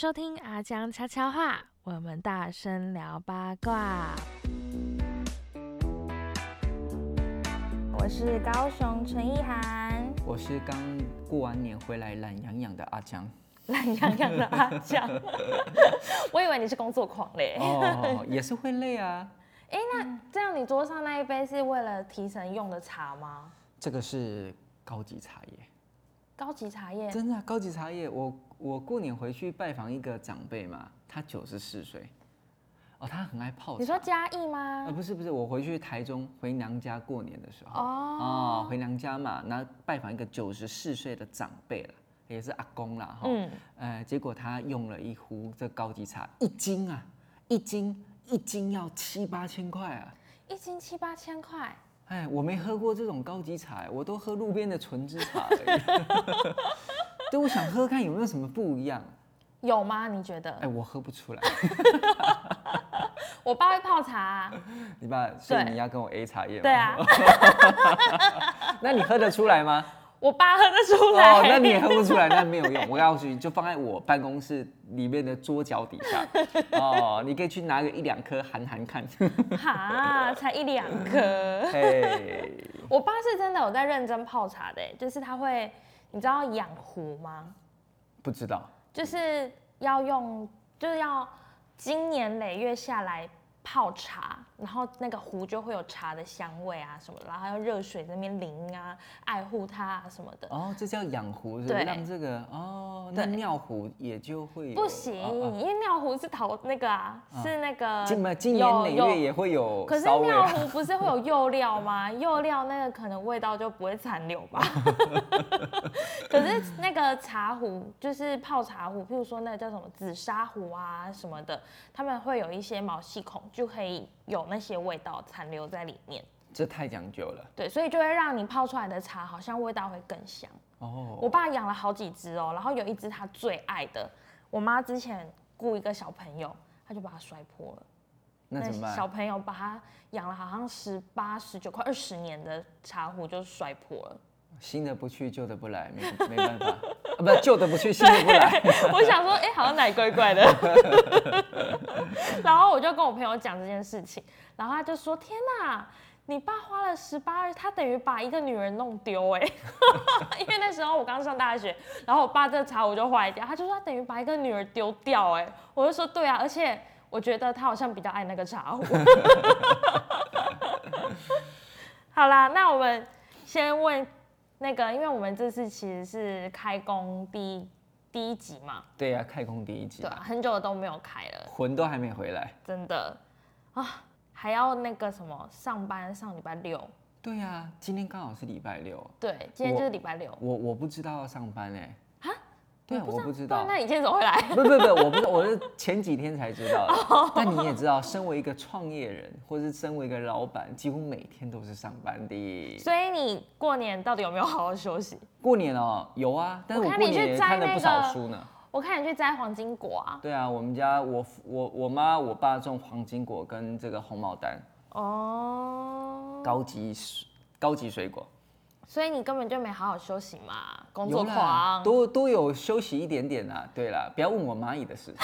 收听阿江悄悄话，我们大声聊八卦。我是高雄陈意涵，我是刚过完年回来懒洋洋的阿江。懒洋洋的阿江，我以为你是工作狂嘞。哦，也是会累啊。哎，那这样你桌上那一杯是为了提神用的茶吗？这个是高级茶叶。高级茶叶？真的，高级茶叶。我我过年回去拜访一个长辈嘛，他九十四岁。哦，他很爱泡茶。你说嘉义吗？呃，不是不是，我回去台中回娘家过年的时候，哦，回娘家嘛，那拜访一个九十四岁的长辈了，也是阿公啦，哈，嗯，呃，结果他用了一壶这高级茶，一斤啊，一斤一斤要七八千块啊，一斤七八千块，哎，我没喝过这种高级茶，我都喝路边的纯汁茶而已，对，我想喝看有没有什么不一样，有吗？你觉得？哎，我喝不出来。我爸会泡茶，你爸，所以你要跟我 A 茶叶。对啊，那你喝得出来吗？我爸喝得出来。哦，那你也喝不出来，那没有用。我告诉你，就放在我办公室里面的桌角底下。哦，你可以去拿个一两颗含含看。哈，才一两颗。嘿，我爸是真的有在认真泡茶的，就是他会，你知道养壶吗？不知道。就是要用，就是要。经年累月下来泡茶，然后那个壶就会有茶的香味啊什么的，然后还有热水在那边淋啊，爱护它啊什么的。哦，这叫养壶，对，让这个哦，那尿壶也就会不行，因为尿壶是陶那个啊，是那个经经年每月也会有。可是尿壶不是会有釉料吗？釉料那个可能味道就不会残留吧。可是那个茶壶就是泡茶壶，譬如说那个叫什么紫砂壶啊什么的，他们会有一些毛细孔，就可以有那些味道残留在里面。这太讲究了。对，所以就会让你泡出来的茶好像味道会更香。哦。我爸养了好几只哦，然后有一只他最爱的，我妈之前雇一个小朋友，他就把它摔破了。那怎么办？小朋友把它养了好像十八、十九、快二十年的茶壶就摔破了。新的不去，旧的不来，没 没办法啊！不，旧的不去，新的不来。我想说，哎，好像哪怪怪的。然后我就跟我朋友讲这件事情，然后他就说：“天哪，你爸花了十八，他等于把一个女人弄丢哎！因为那时候我刚上大学，然后我爸这茶壶就坏掉，他就说他等于把一个女儿丢掉哎！我就说对啊，而且我觉得他好像比较爱那个茶壶。好啦，那我们先问。那个，因为我们这次其实是开工第一第一集嘛。对呀，开工第一集。对啊，很久都没有开了，魂都还没回来。真的啊，还要那个什么上班上礼拜六。对呀，今天刚好是礼拜六。对，今天就是礼拜六。我我不知道要上班哎。对，我不知道。那你今天怎么会来？不不不，我不是，我是前几天才知道的。但你也知道，身为一个创业人，或是身为一个老板，几乎每天都是上班的。所以你过年到底有没有好好休息？过年哦，有啊，但是我过年看了不少书呢。我看你去摘黄金果啊。对啊，我们家我我我妈我爸种黄金果跟这个红毛丹。哦。高级高级水果。所以你根本就没好好休息嘛，工作狂，都都有休息一点点啊。对了，不要问我蚂蚁的事。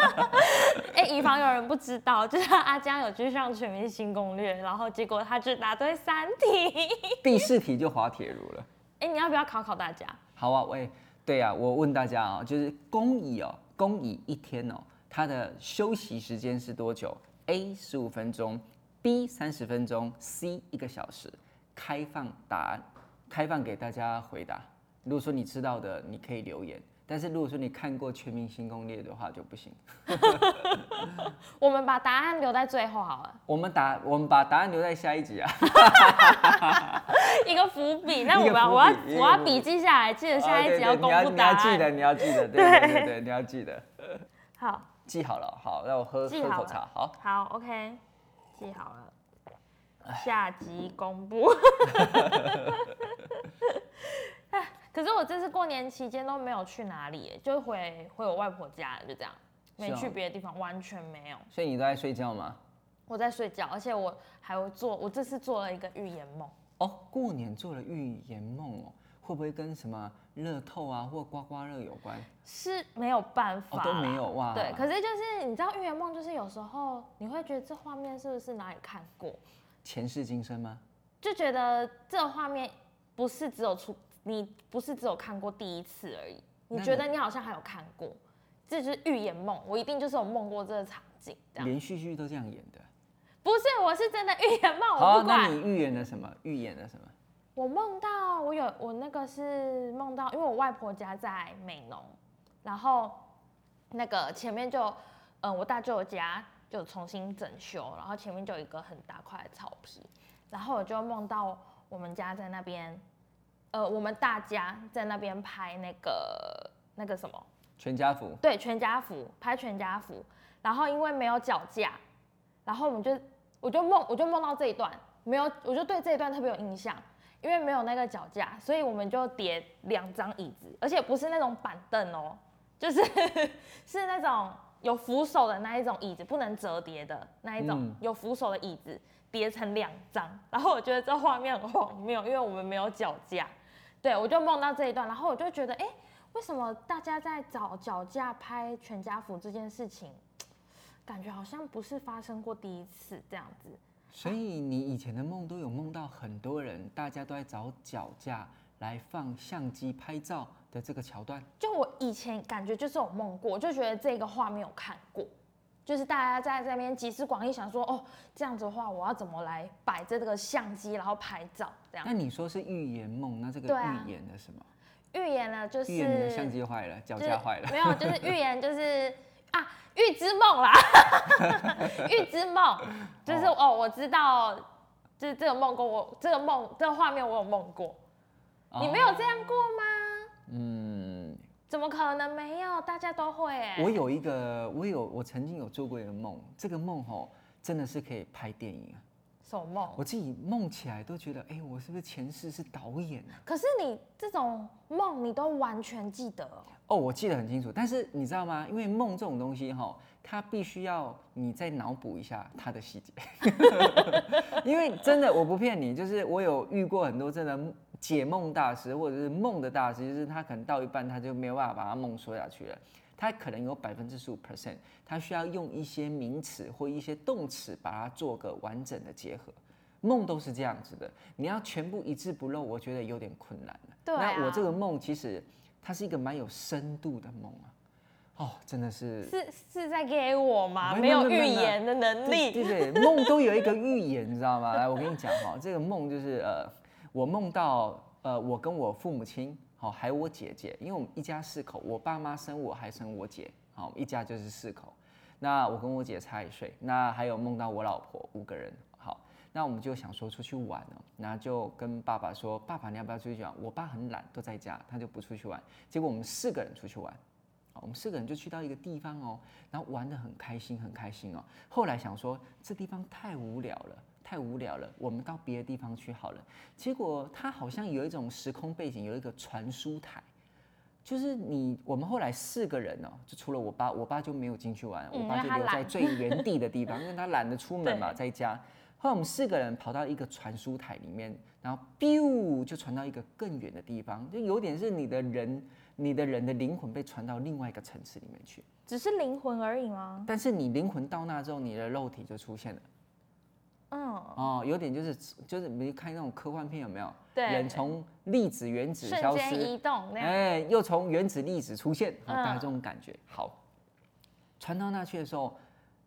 哎，以防有人不知道，就是阿江有去上全民新攻略，然后结果他只答对三题，第四题就滑铁卢了。哎，你要不要考考大家？好啊，喂，对呀，我问大家啊，就是公蚁哦，公蚁一天哦，它的休息时间是多久？A 十五分钟，B 三十分钟，C 一个小时。开放答案，开放给大家回答。如果说你知道的，你可以留言；但是如果说你看过《全民星攻略》的话，就不行。我们把答案留在最后好了。我们答，我们把答案留在下一集啊。一个伏笔，那我要我要我要笔记下来，记得下一集要公布答案。你要记得，你要记得，对对对，你要记得。好，记好了，好，让我喝喝口茶。好，好，OK，记好了。下集公布。可是我这次过年期间都没有去哪里，就回回我外婆家，就这样，没去别的地方，完全没有。所以你都在睡觉吗？我在睡觉，而且我还会做，我这次做了一个预言梦。哦，过年做了预言梦哦，会不会跟什么乐透啊或刮刮乐有关？是没有办法、哦，都没有哇。对，可是就是你知道预言梦，就是有时候你会觉得这画面是不是哪里看过？前世今生吗？就觉得这个画面不是只有出，你不是只有看过第一次而已，你那觉得你好像还有看过，这就是预言梦，我一定就是有梦过这个场景，这样连续剧都这样演的。不是，我是真的预言梦，好啊，我不管。那你预言了什么？预言了什么？我梦到我有我那个是梦到，因为我外婆家在美浓，然后那个前面就，嗯、我大舅家就重新整修，然后前面就有一个很大块的草皮，然后我就梦到我们家在那边，呃，我们大家在那边拍那个那个什么，全家福。对，全家福拍全家福，然后因为没有脚架，然后我们就我就梦我就梦到这一段，没有我就对这一段特别有印象，因为没有那个脚架，所以我们就叠两张椅子，而且不是那种板凳哦，就是 是那种有扶手的那一种椅子，不能折叠的那一种、嗯有扶手的椅子，叠成两张。然后我觉得这画面很荒谬，因为我们没有脚架。对，我就梦到这一段，然后我就觉得，哎、为什么大家在找脚架拍全家福这件事情，感觉好像不是发生过第一次这样子？所以你以前的梦都有梦到很多人，大家都在找脚架来放相机拍照的这个桥段。就我以前感觉就是有梦过，就觉得这个画面有看过，就是大家在这边集思广益，想说哦，这样子的话，我要怎么来摆这个相机，然后拍照这样那。你说是预言梦，那这个对啊预言了什么？预言呢，就是预言你的相机坏了，脚就是架坏了。没有，就是预言，就是啊，预知梦啦，预知梦，就是 哦我知道，就是这个梦过，我这个梦这个画面我有梦过，你没有这样过吗？嗯，怎么可能没有？大家都会哎、我有一个，我有，我曾经有做过一个梦，这个梦吼真的是可以拍电影啊！什么梦？我自己梦起来都觉得，哎、我是不是前世是导演啊？可是你这种梦你都完全记得哦，哦，我记得很清楚，但是你知道吗？因为梦这种东西哈，它必须要你再脑补一下它的细节，因为真的我不骗你，就是我有遇过很多真的解梦大师或者是梦的大师，就是他可能到一半他就没有办法把他梦说下去了。他可能有百分之十五 percent，他需要用一些名词或一些动词把它做个完整的结合。梦都是这样子的，你要全部一字不漏，我觉得有点困难了。对啊那我这个梦其实它是一个蛮有深度的梦啊。哦，真的是是是在给我吗？没没有预言的能力，对对，梦都有一个预言，你知道吗？来，我跟你讲哈，这个梦就是呃，我梦到呃，我跟我父母亲，好、还有我姐姐，因为我们一家四口，我爸妈生我还生我姐，好、一家就是四口。那我跟我姐差一岁，那还有梦到我老婆五个人，好，那我们就想说出去玩哦，那就跟爸爸说，爸爸你要不要出去玩？我爸很懒，都在家，他就不出去玩。结果我们四个人出去玩，好我们四个人就去到一个地方哦，然后玩得很开心，很开心哦。后来想说这地方太无聊了，太无聊了，我们到别的地方去好了。结果他好像有一种时空背景，有一个传输台，就是你我们后来四个人哦，就除了我爸，我爸就没有进去玩，嗯我爸就留在最原地的地方，因为他懒得出门嘛，在家。后来我们四个人跑到一个传输台里面，然后 biu 就传到一个更远的地方，就有点是你的人，你的人的灵魂被传到另外一个层次里面去。只是灵魂而已吗？但是你灵魂到那之后，你的肉体就出现了。嗯，哦，有点就是就是你看那种科幻片有没有？对人从粒子原子瞬消失，间移动那样。哎，又从原子粒子出现，哦、大概嗯这种感觉。好，传到那去的时候，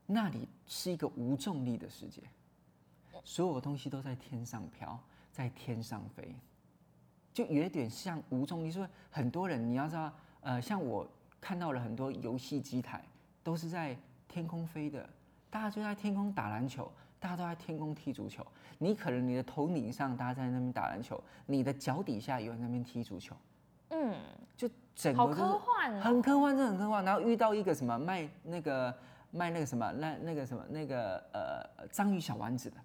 那里是一个无重力的世界，所有东西都在天上飘，在天上飞，就有一点像无重力。所以很多人你要知道，呃，像我看到了很多游戏机台都是在天空飞的，大家就在天空打篮球，大家都在天空踢足球。你可能你的头顶上大家在那边打篮球，你的脚底下有人在那边踢足球，嗯，就整好个就是科幻哦。很科幻，真的很科幻。然后遇到一个什么卖那个卖那个什么那那个什么那个呃章鱼小丸子的，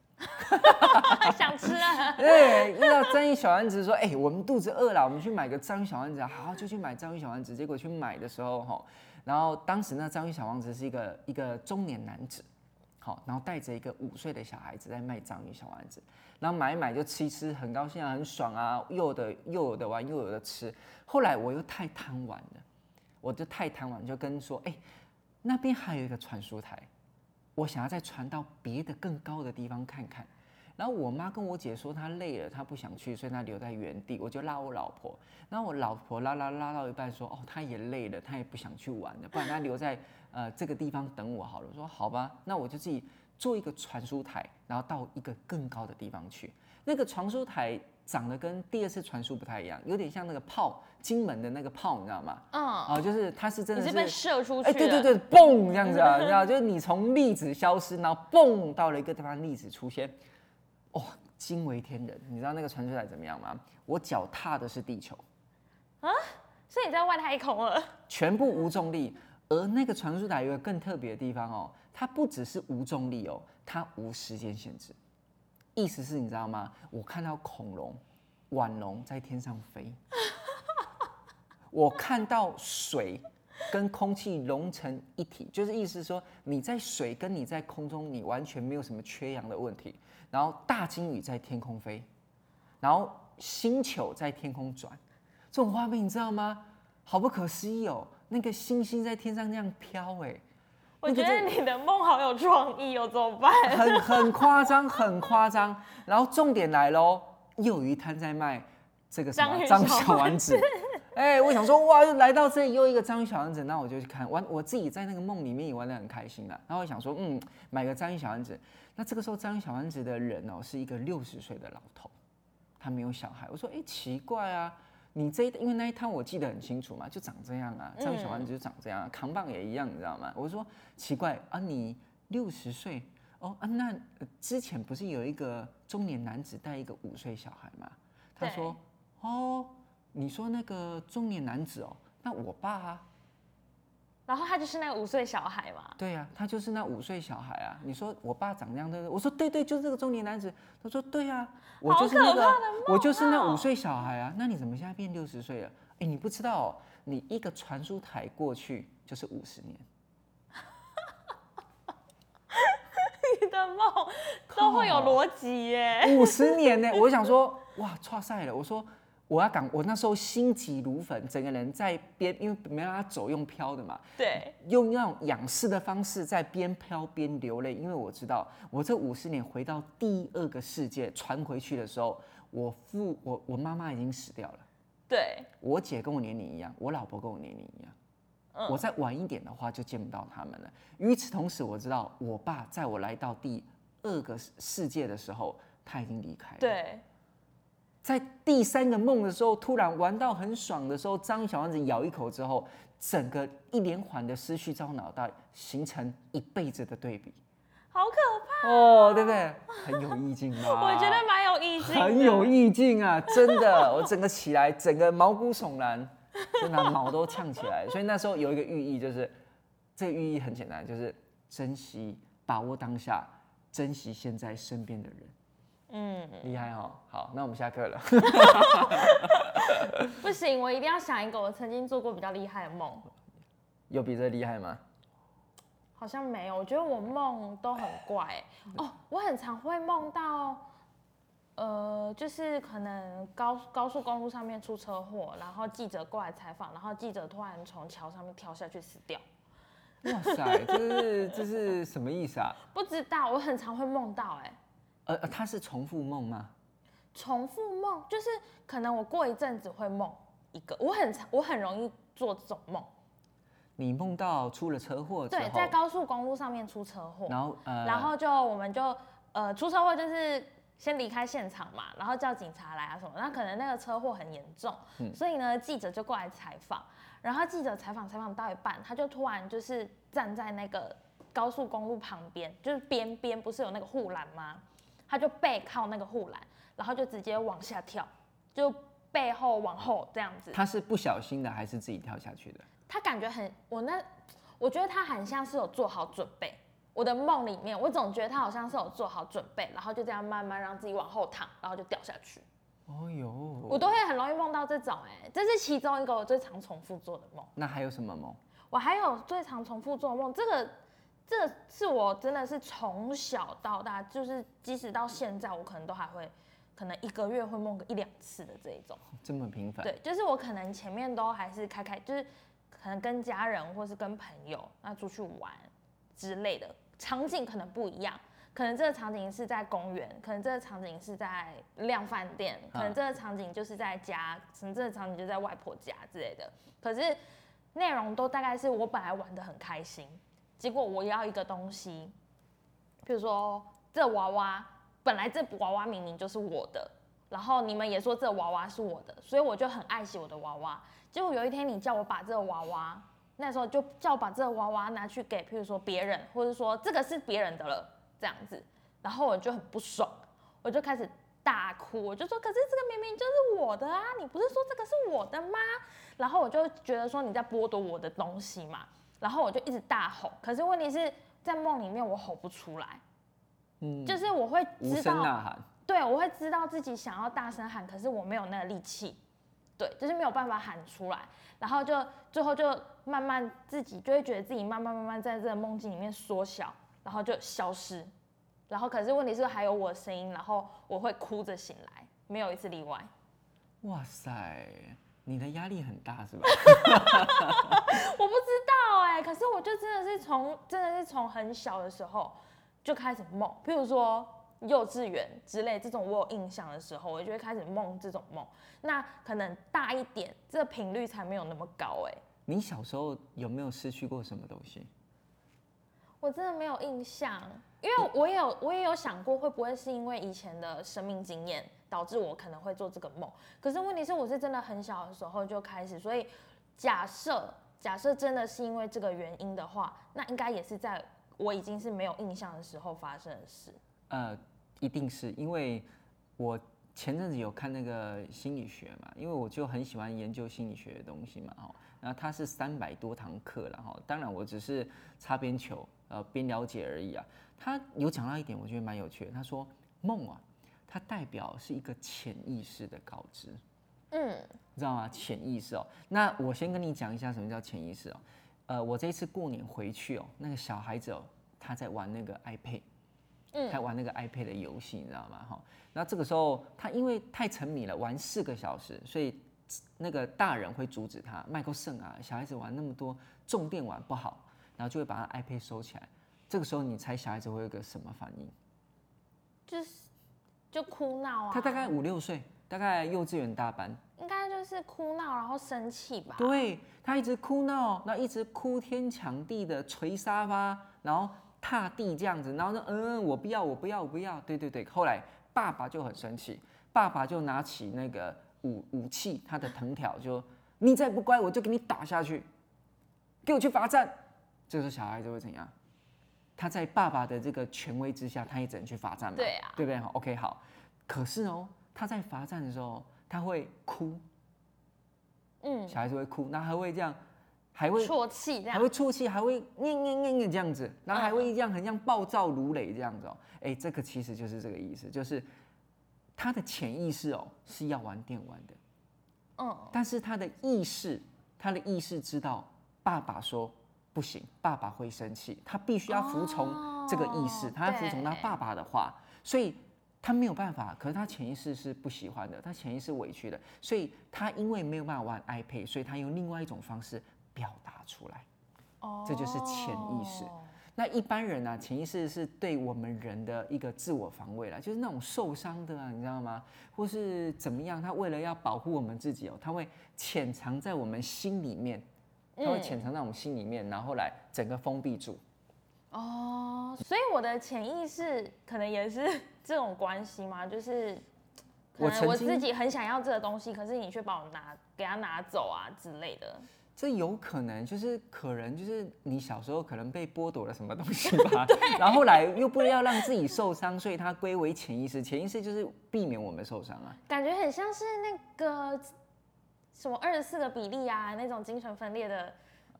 想吃啊。对，遇到章鱼小丸子说，哎、我们肚子饿了，我们去买个章鱼小丸子啊，好，就去买章鱼小丸子。结果去买的时候哈，然后当时那章鱼小丸子是一个一个中年男子，好，然后带着一个五岁的小孩子在卖章鱼小丸子，然后买一买就吃一吃，很高兴啊，很爽啊，又有的又有的玩，又有的吃。后来我又太贪玩了，我就太贪玩，就跟说，哎、那边还有一个传输台，我想要再传到别的更高的地方看看。然后我妈跟我姐说她累了，她不想去，所以她留在原地。我就拉我老婆，然后我老婆拉拉拉到一半说：“哦，她也累了，她也不想去玩了，不然她留在呃这个地方等我好了。”我说：“好吧，那我就自己做一个传输台，然后到一个更高的地方去。那个传输台长得跟第二次传输不太一样，有点像那个炮，金门的那个炮，你知道吗？嗯，哦，就是它是真的是被射出去哎，了，对对对，嘣这样子啊，你知道，就是你从粒子消失，然后嘣到了一个地方，粒子出现，哇、惊为天人。你知道那个传输台怎么样吗？我脚踏的是地球啊，所以你在外太空了，全部无重力。而那个传输台有一个更特别的地方哦，它不只是无重力哦，它无时间限制。意思是你知道吗？我看到恐龙、腕龙在天上飞，我看到水跟空气融成一体，就是意思是说你在水跟你在空中，你完全没有什么缺氧的问题。然后大鲸鱼在天空飞，然后星球在天空转，这种画面你知道吗？好不可思议哦！那个星星在天上那样飘，哎，我觉得你的梦好有创意哦，怎么办？很很夸张，很夸张。然后重点来喽，又有一摊在卖这个什么章鱼小小丸子。哎、我想说，哇，又来到这里又一个章鱼小丸子，那我就去看玩，我自己在那个梦里面也玩得很开心啦。然后我想说，嗯，买个章鱼小丸子。那这个时候章鱼小丸子的人哦，是一个六十岁的老头，他没有小孩。我说，哎、奇怪啊，你这一因为那一摊我记得很清楚嘛，就长这样啊，章鱼小丸子就长这样、啊，扛棒也一样，你知道吗？我说奇怪啊，你六十岁哦啊，那、呃之前不是有一个中年男子带一个五岁小孩吗？他对说，哦，你说那个中年男子哦，那我爸啊，然后他就是那个五岁小孩嘛，对呀、他就是那五岁小孩啊。你说我爸长这样对不对？我说对对，就是这个中年男子。他说对呀、我好就是那个我就是那哦五岁小孩啊。那你怎么现在变六十岁了？哎，你不知道、哦，你一个传输台过去就是五十年。你的梦都会有逻辑耶。五十年呢，我想说，哇，错赛了。我说我要赶，我那时候心急如焚，整个人在边，因为没让他走，用飘的嘛，对，用那种仰视的方式在边飘边流泪，因为我知道我这五十年回到第二个世界传回去的时候，我父我我妈妈已经死掉了，对，我姐跟我年龄一样，我老婆跟我年龄一样。嗯我再晚一点的话就见不到他们了。与此同时，我知道我爸在我来到第二个世界的时候，他已经离开了。对，在第三个梦的时候，突然玩到很爽的时候，章鱼小丸子咬一口之后，整个一连环的思绪在我脑袋形成一辈子的对比。好可怕，哦，对不对？很有意境吧？我觉得蛮有意境，很有意境啊，真的，我整个起来，整个毛骨悚然，真的毛都呛起来。所以那时候有一个寓意，就是这个寓意很简单，就是珍惜、把握当下，珍惜现在身边的人。嗯，厉害哦！好，那我们下课了。不行，我一定要想一个我曾经做过比较厉害的梦。有比这厉害吗？好像没有，我觉得我梦都很怪欸、哦，我很常会梦到，呃，就是可能高高速公路上面出车祸，然后记者过来采访，然后记者突然从桥上面跳下去死掉。哇塞，这是这是什么意思啊？不知道，我很常会梦到、哎，呃，呃它是重复梦吗？重复梦就是可能我过一阵子会梦一个，我很常我很容易做这种梦。你梦到出了车祸对，在高速公路上面出车祸，然后呃，然后就我们就呃出车祸就是先离开现场嘛，然后叫警察来啊什么。那可能那个车祸很严重，嗯所以呢记者就过来采访，然后记者采访采访到一半，他就突然就是站在那个高速公路旁边，就是边边不是有那个护栏吗？他就背靠那个护栏，然后就直接往下跳，就背后往后这样子。他是不小心的还是自己跳下去的？他感觉很，我那我觉得他很像是有做好准备。我的梦里面，我总觉得他好像是有做好准备，然后就这样慢慢让自己往后躺，然后就掉下去。哦哟，我都会很容易梦到这种、哎，这是其中一个我最常重复做的梦。那还有什么梦？我还有最常重复做的梦，这个这是我真的是从小到大，就是即使到现在，我可能都还会，可能一个月会梦个一两次的这一种。这么频繁？对，就是我可能前面都还是开开，就是可能跟家人或是跟朋友那出去玩之类的场景可能不一样，可能这个场景是在公园，可能这个场景是在量饭店，可能这个场景就是在家，可能这个场景就在外婆家之类的。可是内容都大概是我本来玩的很开心，结果我要一个东西，比如说这娃娃，本来这娃娃明明就是我的。然后你们也说这娃娃是我的，所以我就很爱惜我的娃娃。结果有一天你叫我把这个娃娃，那时候就叫我把这娃娃拿去给，譬如说别人，或者说这个是别人的了，这样子，然后我就很不爽，我就开始大哭，我就说，可是这个明明就是我的啊，你不是说这个是我的吗？然后我就觉得说你在剥夺我的东西嘛，然后我就一直大吼，可是问题是在梦里面我吼不出来，嗯，就是我会知道呐喊。对，我会知道自己想要大声喊，可是我没有那个力气，对，就是没有办法喊出来，然后就最后就慢慢自己就会觉得自己慢慢慢慢在这个梦境里面缩小，然后就消失，然后可是问题是还有我的声音，然后我会哭着醒来，没有一次例外。哇塞，你的压力很大是吧？我不知道哎，可是我就真的是从真的是从很小的时候就开始梦，譬如说。幼稚园之类这种我有印象的时候，我就会开始梦这种梦。那可能大一点，这频率才没有那么高哎。你小时候有没有失去过什么东西？我真的没有印象，因为我也有我也有想过，会不会是因为以前的生命经验导致我可能会做这个梦？可是问题是我是真的很小的时候就开始，所以假设假设真的是因为这个原因的话，那应该也是在我已经是没有印象的时候发生的事。呃。一定是因为我前阵子有看那个心理学嘛，因为我就很喜欢研究心理学的东西嘛，哈。那它是三百多堂课了，哈。当然我只是擦边球，呃，边了解而已啊。他有讲到一点，我觉得蛮有趣的。他说梦啊，它代表是一个潜意识的告知，嗯，你知道吗？潜意识哦。那我先跟你讲一下什么叫潜意识哦。呃，我这一次过年回去哦，那个小孩子哦，他在玩那个 iPad 嗯。他玩那个 iPad 的游戏，你知道吗？哈，那这个时候他因为太沉迷了，玩四个小时，所以那个大人会阻止他。麦克胜啊，小孩子玩那么多重电玩不好，然后就会把他 iPad 收起来。这个时候你猜小孩子会有个什么反应？就是就哭闹啊。他大概五六岁，大概幼稚园大班。应该就是哭闹，然后生气吧？对他一直哭闹，然后一直哭天抢地的捶沙发，然后。踏地这样子，然后呢，嗯，我不要，我不要，我不要。对对对，后来爸爸就很生气，爸爸就拿起那个武武器，他的藤条，就你再不乖，我就给你打下去，给我去罚站。这个时候小孩子会怎样？他在爸爸的这个权威之下，他也只能去罚站嘛。对啊，对不对？OK，好。可是哦，他在罚站的时候，他会哭，嗯，小孩子会哭，那还会这样。还会啜泣，这样还会啜泣，还会念念念念这样子，然后还会这样很像暴躁如雷这样子哦。哎，这个其实就是这个意思，就是他的潜意识哦是要玩电玩的，嗯，但是他的意识，他的意识知道爸爸说不行，爸爸会生气，他必须要服从这个意识，他要服从他爸爸的话，所以他没有办法。可是他潜意识是不喜欢的，他潜意识委屈的，所以他因为没有办法玩 iPad，所以他用另外一种方式。表达出来，哦，这就是潜意识。那一般人呢，潜意识是对我们人的一个自我防卫了，就是那种受伤的啊，你知道吗？或是怎么样？他为了要保护我们自己哦，他会潜藏在我们心里面，他会潜藏在我们心里面，然后来整个封闭住。哦，所以我的潜意识可能也是 这种关系吗？就是可能我自己很想要这个东西，可是你却把我拿给他拿走啊之类的。这有可能就是可能就是你小时候可能被剥夺了什么东西吧，然后来又不要让自己受伤，所以它归为潜意识。潜意识就是避免我们受伤啊。感觉很像是那个什么二十四个比例啊，那种精神分裂的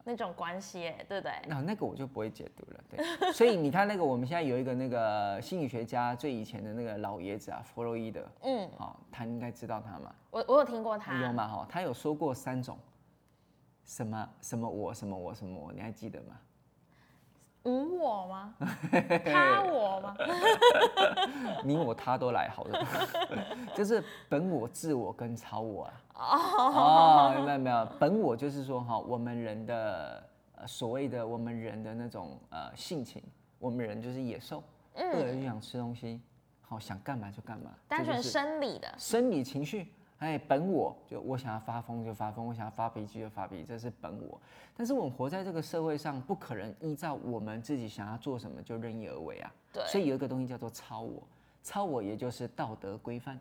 那种关系，对不对？那那个我就不会解读了。对，所以你看那个我们现在有一个那个心理学家最以前的那个老爷子啊，弗洛伊德，嗯，哦，他应该知道他嘛？我我有听过他。有嘛？哈，他有说过三种。什么什么我什么我什么我，你还记得吗？无我吗？他我吗？你我他都来好了，就是本我、自我跟超我啊。哦，哦，明白没有？本我就是说哈，我们人的呃所谓的我们人的那种呃性情，我们人就是野兽，饿了就想吃东西，好想干嘛就干嘛，单纯生理的。生理情绪。哎，本我就我想要发疯就发疯，我想要发脾气就发脾气，这是本我。但是我们活在这个社会上，不可能依照我们自己想要做什么就任意而为啊。对所以有一个东西叫做超我，超我也就是道德规范。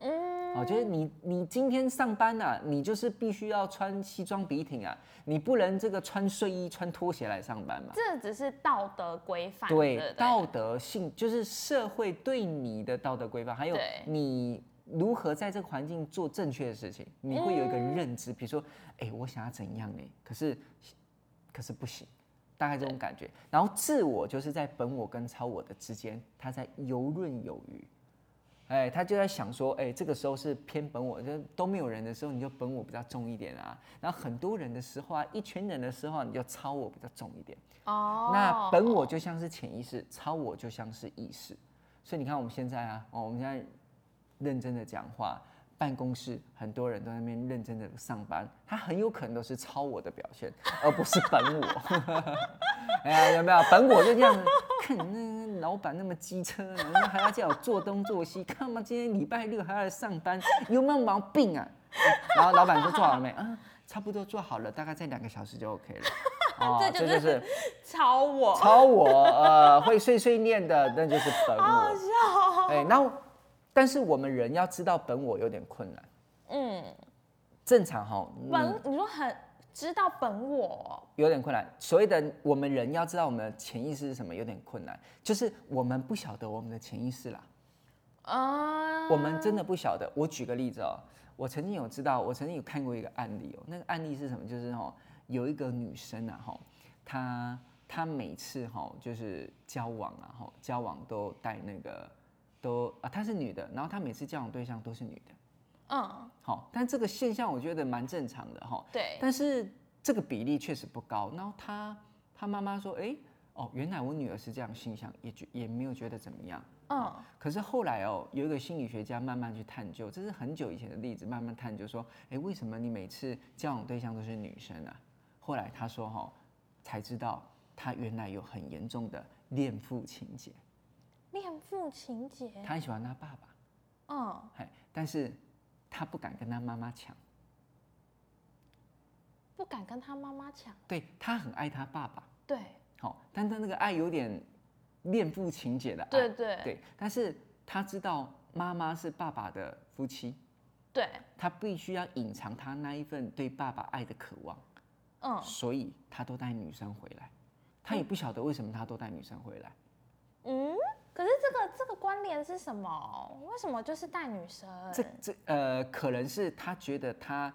嗯，哦，就是你你今天上班啊，你就是必须要穿西装笔挺啊，你不能这个穿睡衣穿拖鞋来上班嘛。这只是道德规范。对对，道德性就是社会对你的道德规范，还有对你如何在这个环境做正确的事情，你会有一个嗯认知。比如说，哎、我想要怎样呢？可是可是不行，大概这种感觉。然后自我就是在本我跟超我的之间，他在游刃有余。哎，他就在想说，哎，这个时候是偏本我，就都没有人的时候，你就本我比较重一点啊。然后很多人的时候啊，一群人的时候啊，你就超我比较重一点。哦，那本我就像是潜意识，超我就像是意识。所以你看我们现在啊，哦，我们现在认真的讲话，办公室很多人都在那边认真的上班，他很有可能都是抄我的表现，而不是本我。哎呀，有没有本我就这样子？看那那老板那么机车，然后还要叫我做东做西，看嘛，今天礼拜六还要来上班，有没有毛病啊？然后老板说做好了没？啊，差不多做好了，大概在两个小时就 OK 了。哦，这就是就是超我，抄我呃会碎碎念的，那就是本好我。笑。哎，然后但是我们人要知道本我有点困难。嗯，正常哈，本你说很知道本我，有点困难。所谓的我们人要知道我们的潜意识是什么，有点困难，就是我们不晓得我们的潜意识啦。啊，我们真的不晓得。我举个例子哦，我曾经有知道，我曾经有看过一个案例哦。那个案例是什么？就是哦，有一个女生啊，哈，她她每次哈就是交往啊，哈交往都带那个都啊，她是女的，然后她每次交往对象都是女的，嗯，好，但这个现象我觉得蛮正常的哈。对，但是这个比例确实不高。然后她她妈妈说，哎、哦，原来我女儿是这样性向，也觉也没有觉得怎么样。嗯，可是后来哦，有一个心理学家慢慢去探究，这是很久以前的例子，慢慢探究说，哎，为什么你每次交往对象都是女生啊？后来他说哈、哦，才知道他原来有很严重的恋父情节，恋父情节，他很喜欢他爸爸，嗯，哎，但是他不敢跟他妈妈抢，不敢跟他妈妈抢，对他很爱他爸爸，对，好、但他那个爱有点恋父情节的爱，对对。对，但是他知道妈妈是爸爸的夫妻，对，他必须要隐藏他那一份对爸爸爱的渴望，嗯，所以他都带女生回来。他也不晓得为什么他都带女生回来。嗯，可是这个这个关联是什么？为什么就是带女生？这这呃，可能是他觉得他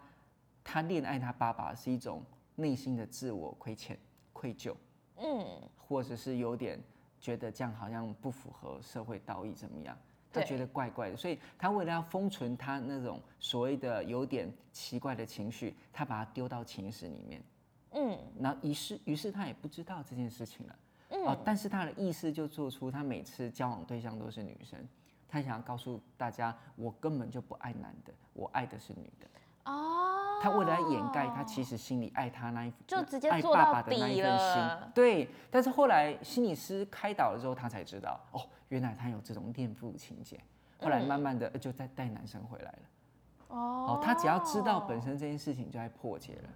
他恋爱他爸爸是一种内心的自我亏欠、愧疚，嗯，或者是有点觉得这样好像不符合社会道义怎么样？他对觉得怪怪的，所以他为了要封存他那种所谓的有点奇怪的情绪，他把它丢到情史里面。嗯那于是，于是他也不知道这件事情了。嗯哦，但是他的意思就做出，他每次交往对象都是女生，他想要告诉大家，我根本就不爱男的，我爱的是女的。哦，他为了要掩盖他其实心里爱他那一就直接爱爸爸的那一底份了心，对。但是后来心理师开导了之后，他才知道，哦，原来他有这种恋父情节。后来慢慢的呃就再带男生回来了。哦哦，他只要知道本身这件事情就在破解了。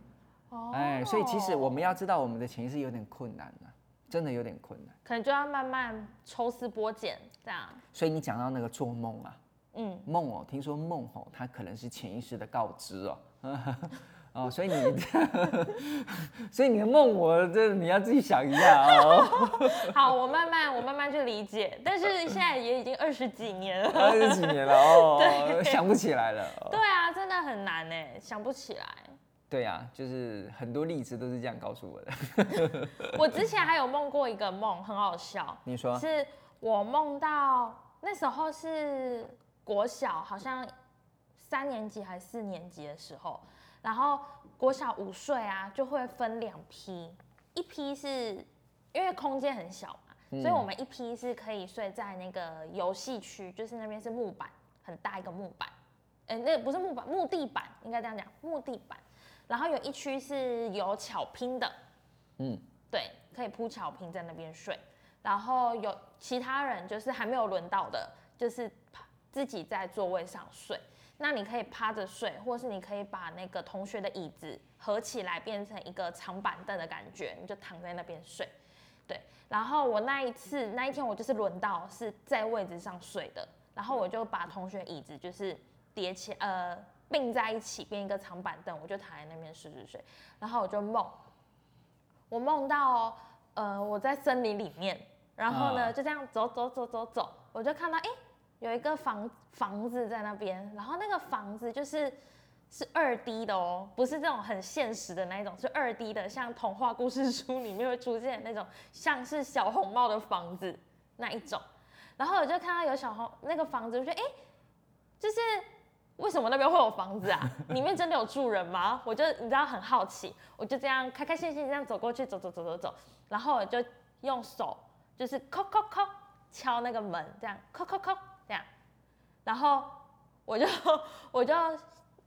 哦哎，所以其实我们要知道我们的潜意识有点困难啊，真的有点困难。可能就要慢慢抽丝剥茧这样，所以你讲到那个做梦啊，嗯，梦哦，听说梦哦，它可能是潜意识的告知哦。哦，所以你，所以你的梦，我这你要自己想一下哦。好，我慢慢我慢慢去理解，但是现在也已经二十几年了，二十几年了哦，想不起来了。哦对啊，真的很难哎，想不起来。对呀、就是很多例子都是这样告诉我的。我之前还有梦过一个梦，很好笑，你说，是我梦到那时候是国小，好像三年级还是四年级的时候，然后国小午睡啊就会分两批，一批是因为空间很小嘛，所以我们一批是可以睡在那个游戏区，就是那边是木板，很大一个木板，哎、那不是木板，木地板，应该这样讲，木地板。然后有一区是有巧拼的，嗯，对，可以铺巧拼在那边睡。然后有其他人就是还没有轮到的，就是自己在座位上睡。那你可以趴着睡，或是你可以把那个同学的椅子合起来变成一个长板凳的感觉，你就躺在那边睡。对，然后我那一次那一天我就是轮到是在位置上睡的，然后我就把同学椅子就是叠起呃并在一起变一个长板凳，我就躺在那边睡睡睡，然后我就梦，我梦到呃我在森林里面，然后呢啊。就这样走走走走走，我就看到哎、诶有一个房房子在那边，然后那个房子就是是二 D 的哦，不是这种很现实的那一种，是二 D 的，像童话故事书里面会出现那种，像是小红帽的房子那一种。然后我就看到有小红那个房子，我觉得哎、诶就是为什么那边会有房子啊？里面真的有住人吗？我就你知道很好奇，我就这样开开心心这样走过去，走走走走走，然后我就用手就是敲敲敲敲那个门，这样敲敲敲这样，然后我就 我就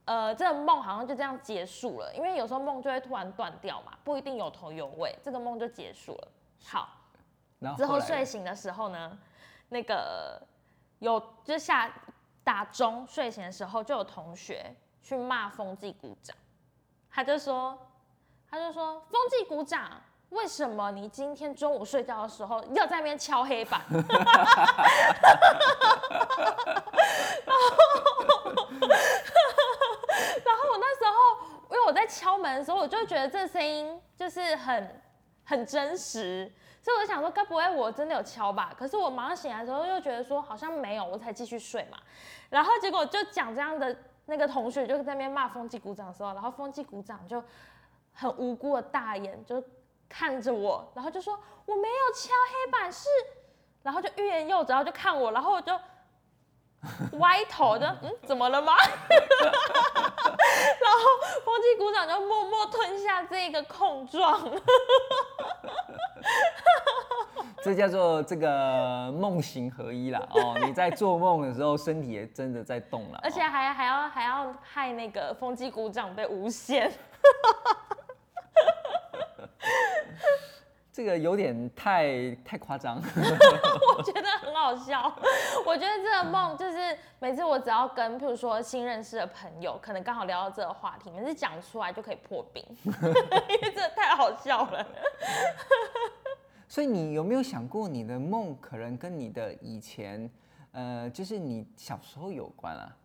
呃这个梦好像就这样结束了，因为有时候梦就会突然断掉嘛，不一定有头有尾，这个梦就结束了。好，之后之后睡醒的时候呢，那个有就是下打钟睡醒的时候，就有同学去骂风纪股长，他就说，他就说风纪股长。为什么你今天中午睡觉的时候要在那边敲黑板？然后我那时候，因为我在敲门的时候，我就觉得这声音就是很很真实，所以我想说，该不会我真的有敲吧？可是我马上醒来的时候，又觉得说好像没有，我才继续睡嘛。然后结果就讲这样的那个同学就在那边骂风纪股长的时候，然后风纪股长就很无辜的大眼就看着我，然后就说我没有敲黑板是，然后就欲言又止，然后就看我，然后我就歪头就嗯怎么了吗？然后风纪股长就默默吞下这个控状。这叫做这个梦行合一啦。哦，你在做梦的时候，身体也真的在动了。而且哦还还要还要害那个风机鼓掌被诬陷，这个有点太太夸张。我觉得很好笑。我觉得这个梦就是每次我只要跟譬如说新认识的朋友，可能刚好聊到这个话题，每次讲出来就可以破冰，因为真的太好笑了。所以你有没有想过，你的梦可能跟你的以前，呃，就是你小时候有关啊？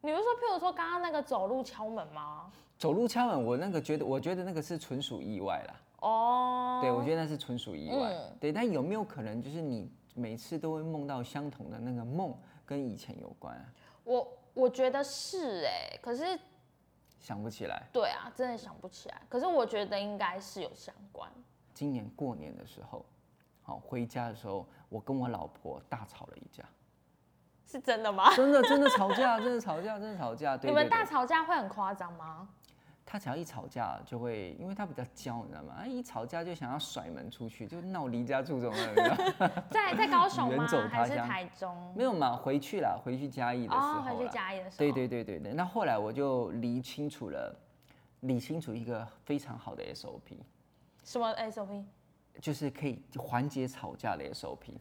你不是说譬如说刚刚那个走路敲门吗？走路敲门，我那个觉得，我觉得那个是纯属意外啦。哦，对，我觉得那是纯属意外。嗯对，但有没有可能就是你每次都会梦到相同的那个梦，跟以前有关啊？我我觉得是哎、可是想不起来。对啊，真的想不起来。可是我觉得应该是有相关。今年过年的时候，好回家的时候，我跟我老婆大吵了一架，是真的吗？真的真的吵架，真的吵架，真的吵架。对你们大吵架会很夸张吗？他只要一吵架就会，因为他比较娇，你知道吗？他一吵架就想要甩门出去，就闹离家出走了，你知道吗 在在高雄吗还是台中？没有嘛？回去了，回去嘉义的时候哦，啦回去嘉义的时候。对对对对对。那后来我就理清楚了，理清楚一个非常好的 SOP，什么 SOP？就是可以缓解吵架的 SOP。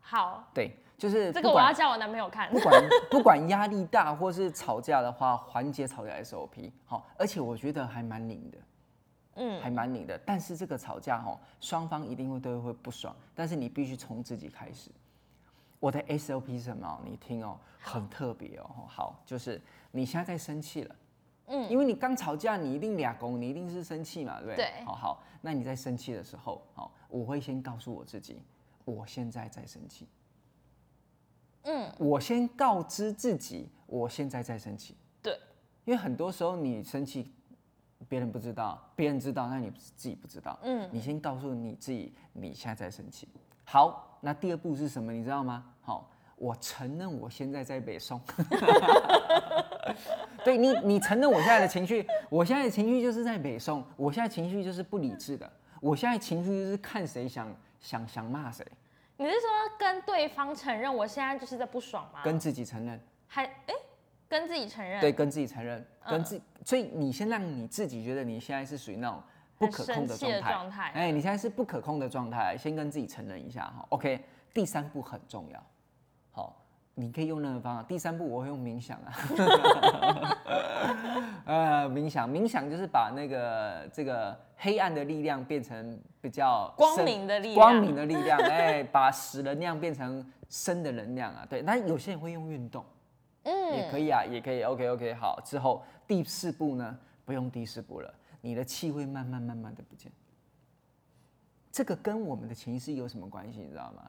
好，对，就是这个我要叫我男朋友看不。管 不管压力大或是吵架的话，缓解吵架 SOP 好，而且我觉得还蛮灵的，嗯，还蛮灵的。但是这个吵架哈，双方一定会都会不爽，但是你必须从自己开始。我的 SOP 是什么？你听哦，很特别哦。好，就是你现在在生气了，嗯因为你刚吵架，你一定俩公，你一定是生气嘛，对不对？对好好，那你在生气的时候，好，我会先告诉我自己，我现在在生气。嗯，我先告知自己，我现在在生气。对，因为很多时候你生气，别人不知道，别人知道，那你自己不知道。嗯，你先告诉你自己，你现在在生气。好，那第二步是什么？你知道吗？好，我承认我现在在北宋。对你，你承认我现在的情绪，我现在的情绪就是在北宋，我现在情绪就是不理智的，我现在情绪就是看谁想想想骂谁，你是说跟对方承认我现在就是在不爽吗？跟自己承认，还哎、跟自己承认？对，跟自己承认，跟嗯自，所以你先让你自己觉得你现在是属于那种不可控的状态，状态哎，你现在是不可控的状态，先跟自己承认一下哈。OK，第三步很重要，好，你可以用任何方法。第三步我会用冥想啊，呃，冥想，冥想就是把那个这个黑暗的力量变成比较光明的力量光明的力量，哎，把死能量变成生的能量啊。对，那有些人会用运动。嗯，也可以啊，也可以。OK OK，好。之后第四步呢，不用第四步了，你的气会慢慢慢慢的不见。这个跟我们的情绪有什么关系？你知道吗？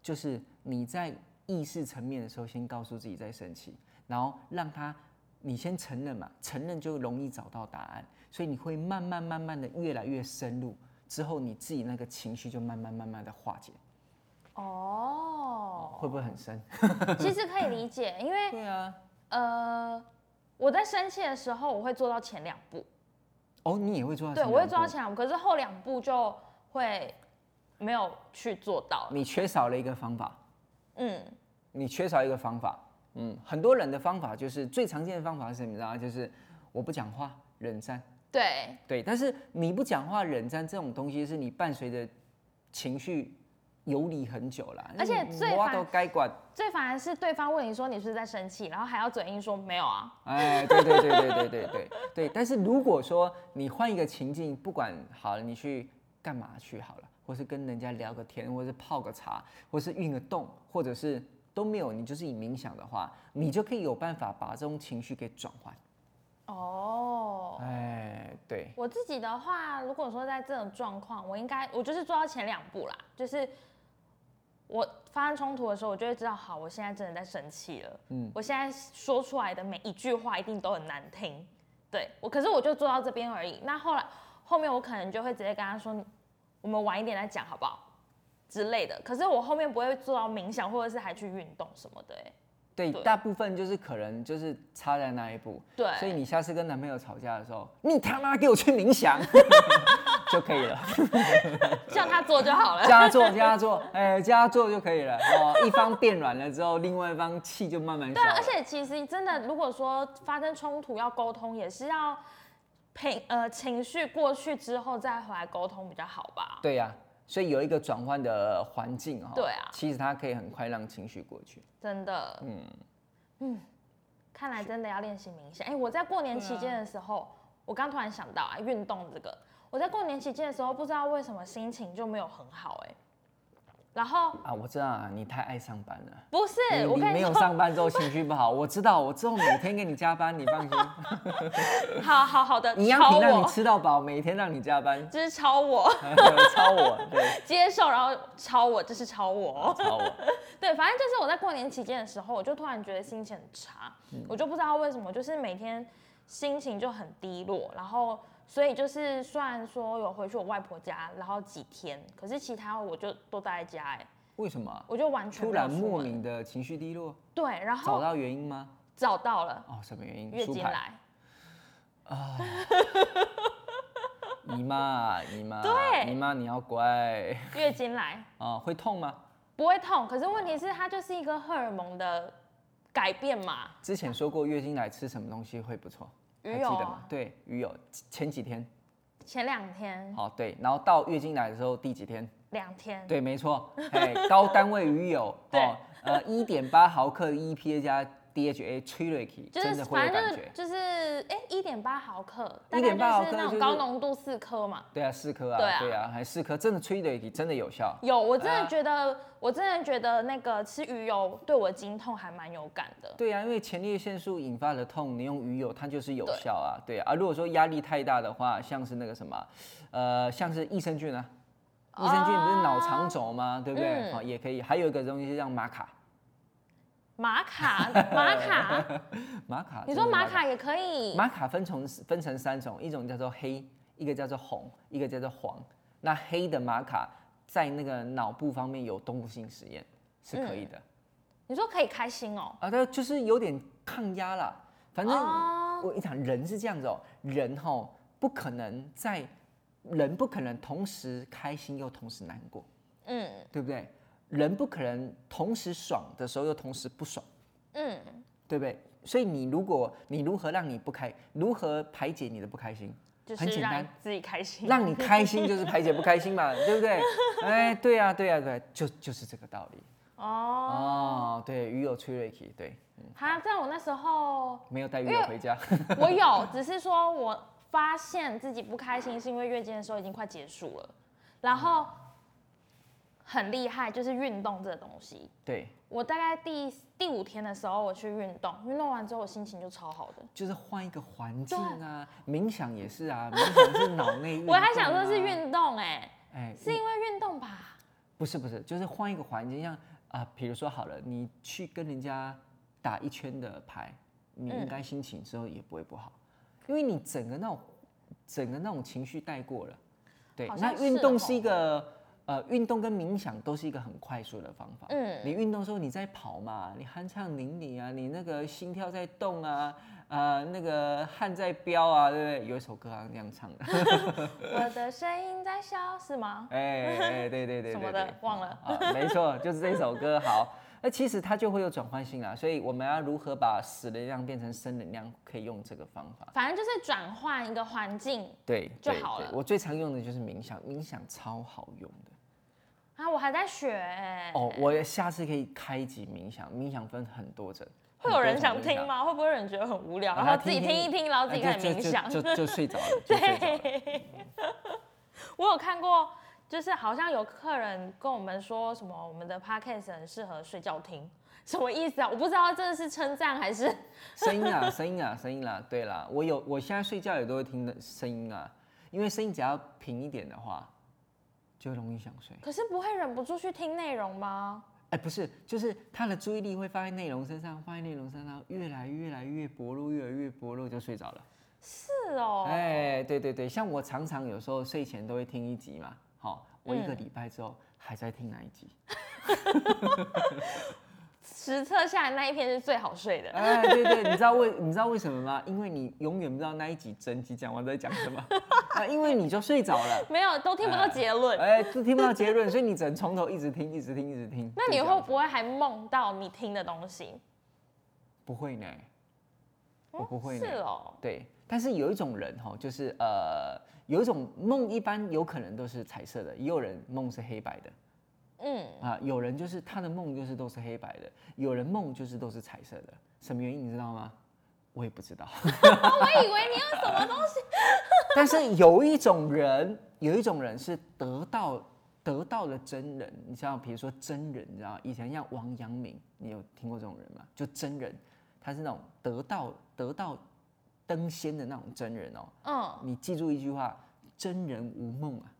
就是你在意识层面的时候，先告诉自己在生气，然后让他，你先承认嘛，承认就容易找到答案，所以你会慢慢慢慢的越来越深入，之后你自己那个情绪就慢慢慢慢的化解，哦，会不会很深？其实可以理解，因为对啊。呃，我在生气的时候，我会做到前两步，哦，你也会做到对，这我会做到前两步，可是后两步就会没有去做到。你缺少了一个方法。嗯，你缺少一个方法。嗯，很多人的方法就是最常见的方法是什么？你知道就是我不讲话，冷战。对对，但是你不讲话，冷战这种东西是你伴随着情绪游离很久了。而且最烦都该管。最烦是对方问你说你是,不是在生气，然后还要嘴硬说没有啊。哎，对对对对对对对对。但是如果说你换一个情境，不管好了，你去干嘛去好了，或是跟人家聊个天，或是泡个茶，或是运个动，或者是都没有，你就是以冥想的话，你就可以有办法把这种情绪给转换。哦，哎，对，我自己的话，如果说在这种状况，我应该我就是做到前两步啦，就是我发生冲突的时候，我就会知道，好，我现在真的在生气了，嗯，我现在说出来的每一句话一定都很难听，对我，可是我就做到这边而已。那后来后面我可能就会直接跟他说，我们晚一点再讲好不好之类的。可是我后面不会做到冥想，或者是还去运动什么的、欸，对，对大部分就是可能就是差在那一步。对所以你下次跟男朋友吵架的时候，你他妈给我去冥想 就可以了，叫他做就好了。叫他做，叫他做，哎，叫他做就可以了。哦，一方变软了之后，另外一方气就慢慢消对啊，而且其实真的，如果说发生冲突要沟通，也是要平呃情绪过去之后再回来沟通比较好吧？对呀、所以有一个转换的环境哈。对啊其实它可以很快让情绪过去。真的，嗯嗯，看来真的要练习冥想。哎、我在过年期间的时候，我刚突然想到啊，运动这个，我在过年期间的时候，不知道为什么心情就没有很好哎、然后啊，我知道啊，你太爱上班了。不是你你没有上班之后情绪不好，我知道，我之后每天给你加班，你放心，好好好的，营养超品让你我，吃到饱，每天让你加班，这是超我，超我，对，接受，然后超我，这是超我。超我。对，反正就是我在过年期间的时候，我就突然觉得心情很差，我就不知道为什么，就是每天心情就很低落，然后所以就是虽然说有回去我外婆家，然后几天，可是其他我就都待在家，哎，为什么啊？我就完全突然莫名的情绪低落，对，然后找到原因吗？找到了哦，什么原因？月。经来，姨妈，姨妈，对姨妈你要乖月经来啊，会痛吗？不会痛，可是问题是它就是一个荷尔蒙的改变嘛，之前说过月经来吃什么东西会不错，还记得吗？对，鱼友前几天，前两天。好对，然后到月经来的时候第几天？两天，对，没错，哎，高单位鱼友 哦，呃，一点八毫克 EPA 加 DHA 吹瑞起，就是真的会有感觉。就是哎一点八毫克，大概1.8毫克那种高浓度四颗嘛。对啊，四颗啊，对啊对啊，还四颗，真的吹瑞起真的有效。有，我真的啊觉得，我真的觉得那个吃鱼油对我经痛还蛮有感的。对啊，因为前列腺素引发的痛，你用鱼油它就是有效啊。对啊，啊如果说压力太大的话，像是那个什么，呃，像是益生菌啊，益生菌不是脑肠轴吗？对不对？嗯好、也可以。还有一个东西是叫玛卡，玛卡，玛卡，玛卡。你说玛卡也可以，玛卡分成分成三种，一种叫做黑，一个叫做红，一个叫做黄。那黑的玛卡在那个脑部方面有动物性实验是可以的、你说可以开心哦。啊，对就是有点抗压了。反正哦我一讲人是这样子哦、人哈不可能在人不可能同时开心又同时难过，嗯对不对？人不可能同时爽的时候又同时不爽，嗯，对不对？所以你如果你如何让你不开，如何排解你的不开心？就是很简单让自己开心。让你开心就是排解不开心嘛，对不对？哎，对呀、对呀、对啊，就就是这个道理。哦，哦，对，鱼有吹瑞奇，对，哈，但我那时候没有带鱼友回家。我有，只是说我发现自己不开心，是因为月经的时候已经快结束了，然后很厉害，就是运动这个东西。对，我大概第第五天的时候，我去运动，运动完之后我心情就超好的。就是换一个环境啊，冥想也是啊，冥想是脑内运、我还想说是，运动、哎，哎，是因为运动吧？不是不是，就是换一个环境，像啊，比如说好了，你去跟人家打一圈的牌，你嗯应该心情之后也不会不好，因为你整个那种整个那种情绪带过了。对，那运动是一个呃，运动跟冥想都是一个很快速的方法。嗯你运动的时候你在跑嘛，你酣畅淋漓啊，你那个心跳在动啊，呃，那个汗在飙啊，对不对？有一首歌好像这样唱的。我的声音在笑，是吗？哎哎，对对对对什么的忘了啊，没错，就是这首歌。好，那其实它就会有转换性啊，所以我们要如何把死能量变成生能量，可以用这个方法。反正就是转换一个环境对，就好了对我最常用的就是冥想，冥想超好用的。啊，我还在学、哎哦，我下次可以开一集冥想，冥想分很多种。会有人想？想听吗？会不会有人觉得很无聊，啊然后自己听一听，然后自己开始冥想？就就就睡着了，就睡着了。我有看过，就是好像有客人跟我们说什么，我们的 podcast 很适合睡觉听，什么意思啊？我不知道这是称赞还是声音啊，声音啊，声音啦。对啦，我有，我现在睡觉也都会听的声音啊，因为声音只要平一点的话，就容易想睡。可是不会忍不住去听内容吗？哎，不是，就是他的注意力会放在内容身上，放在内容身上，越来越来越薄弱，越来越薄弱就睡着了。是哦，哎，对对对，像我常常有时候睡前都会听一集嘛，好，我一个嗯礼拜之后还在听那一集。实测下来那一篇是最好睡的。哎，对对，你知道为你知道为什么吗？因为你永远不知道那一集整集讲完在讲什么啊，因为你就睡着了。没有，都听不到结论。哎，都听不到结论，所以你只能从头一直听，一直听，一直听。那你会不会还梦到你听的东西？不会呢？我不会呢。是哦，对，但是有一种人哈，就是呃，有一种梦，一般有可能都是彩色的，也有人梦是黑白的嗯，啊。有人就是他的梦就是都是黑白的，有人梦就是都是彩色的。什么原因你知道吗？我也不知道。我以为你有什么东西。但是有一种人，有一种人是得到得到了真人，你知道，比如说真人，你知道，以前像王阳明，你有听过这种人吗？就真人，他是那种得到得到登仙的那种真人哦。嗯，你记住一句话：真人无梦啊。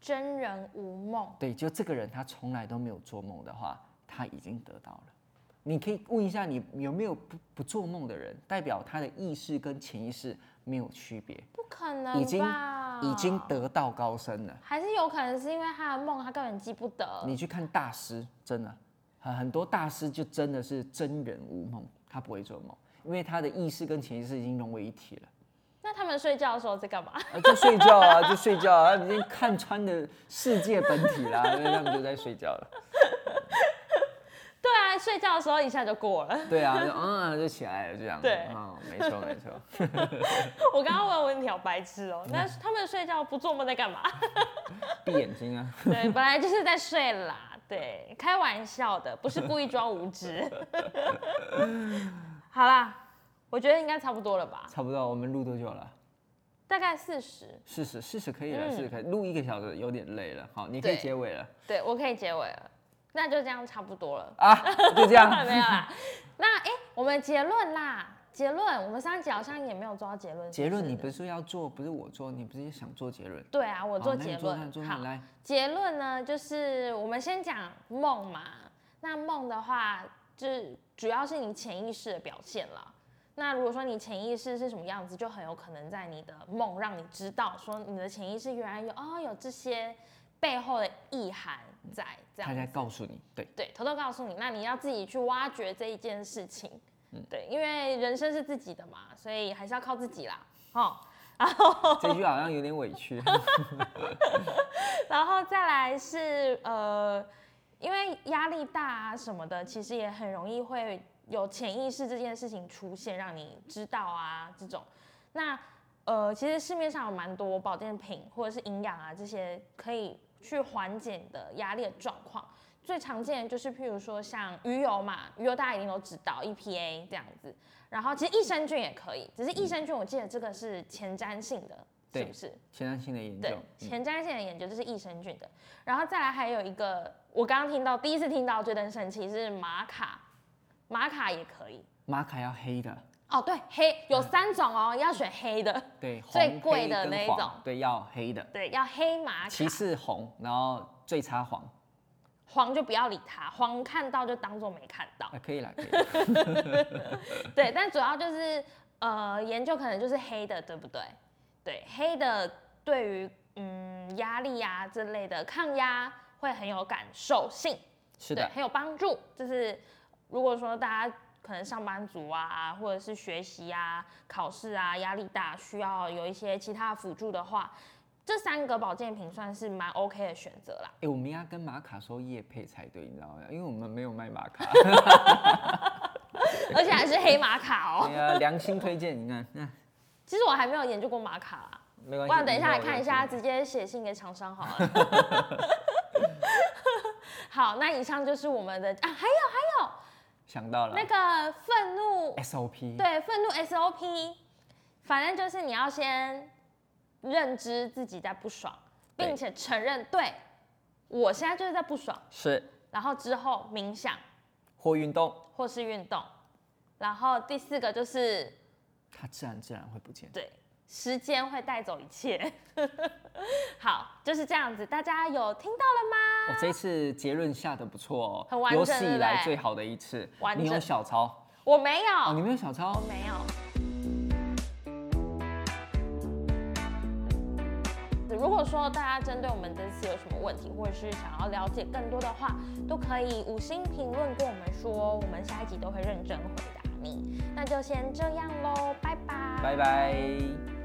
真人无梦。对，就这个人他从来都没有做梦的话，他已经得到了。你可以问一下你有没有不不做梦的人，代表他的意识跟潜意识没有区别，不可能已经？已经得道高深了。还是有可能是因为他的梦他根本记不得。你去看大师，真的，很很多大师就真的是真人无梦，他不会做梦，因为他的意识跟潜意识已经融为一体了。那他们睡觉的时候在干嘛？啊，就睡觉啊，就睡觉啊，已经看穿了世界本体啦，所以他们就在睡觉了。睡觉的时候一下就过了。对啊，就嗯就起来了，这样。对嗯，没错没错。我刚刚问问题好白痴哦、那他们睡觉不做梦在干嘛？闭眼睛啊。对，本来就是在睡啦。对，开玩笑的，不是故意装无知。好啦，我觉得应该差不多了吧，差不多，我们录多久了？大概四十。四十，四十可以了，嗯四十可以。录一个小时有点累了，好，你可以对结尾了对，我可以结尾了，那就这样差不多了。啊，就这样。没有啦。那哎、诶我们结论啦，结论，我们上一集好像也没有做到结论。结论你不是说要做，不是我做，你不是想做结论？对啊，我我做结论。好，来。结论呢，就是我们先讲梦嘛。那梦的话，就是主要是你潜意识的表现了。那如果说你潜意识是什么样子，就很有可能在你的梦让你知道，说你的潜意识原来有哦有这些背后的意涵在这他在。告诉你，对，对，偷偷告诉你，那你要自己去挖掘这一件事情。嗯对，因为人生是自己的嘛，所以还是要靠自己啦。哦，这句好像有点委屈。然后再来是呃，因为压力大啊什么的，其实也很容易会有潜意识这件事情出现，让你知道啊这种。那呃，其实市面上有蛮多保健品或者是营养啊这些可以去缓解你的压力的状况。最常见的就是譬如说像鱼油嘛，鱼油大家一定都知道 EPA 这样子。然后其实益生菌也可以，只是益生菌我记得这个是前瞻性的，是不是？前瞻性的研究。对，前瞻性的研究就是益生菌的。然后再来还有一个，我刚刚听到第一次听到觉得很神奇是玛卡，玛卡也可以。玛卡要黑的。哦，对，黑有三种哦，要选黑的。对，最贵的那一种。对，要黑的。对，要黑玛卡。其次红，然后最差黄。黄就不要理它，黄看到就当做没看到。可以了，可以。对，但主要就是呃，研究可能就是黑的，对不对？对，黑的对于嗯压力啊之类的抗压会很有感受性，是的，很有帮助。就是如果说大家可能上班族啊，或者是学习啊、考试啊压力大，需要有一些其他辅助的话。这三个保健品算是蛮 OK 的选择啦。哎，我们要跟玛卡说叶配才对，你知道吗？因为我们没有卖玛卡，而且还是黑玛卡哦。对啊，良心推荐，你看。其实我还没有研究过玛卡啦，没关系。不然等一下来看一下，直接写信给厂商好了。好，那以上就是我们的啊，还有还有，想到了那个愤怒 SOP，对，愤怒 SOP，反正就是你要先。认知自己在不爽，并且承认对我现在就是在不爽，是。然后之后冥想或运动，或是运动。然后第四个就是，它自然自然会不见。对，时间会带走一切。好，就是这样子，大家有听到了吗？我这次结论下的不错哦，有史以来最好的一次。完你有小抄？我没有。哦，你没有小抄？我没有。如果说大家针对我们这次有什么问题，或者是想要了解更多的话，都可以五星评论跟我们说，我们下一集都会认真回答你。那就先这样喽，拜拜，拜拜。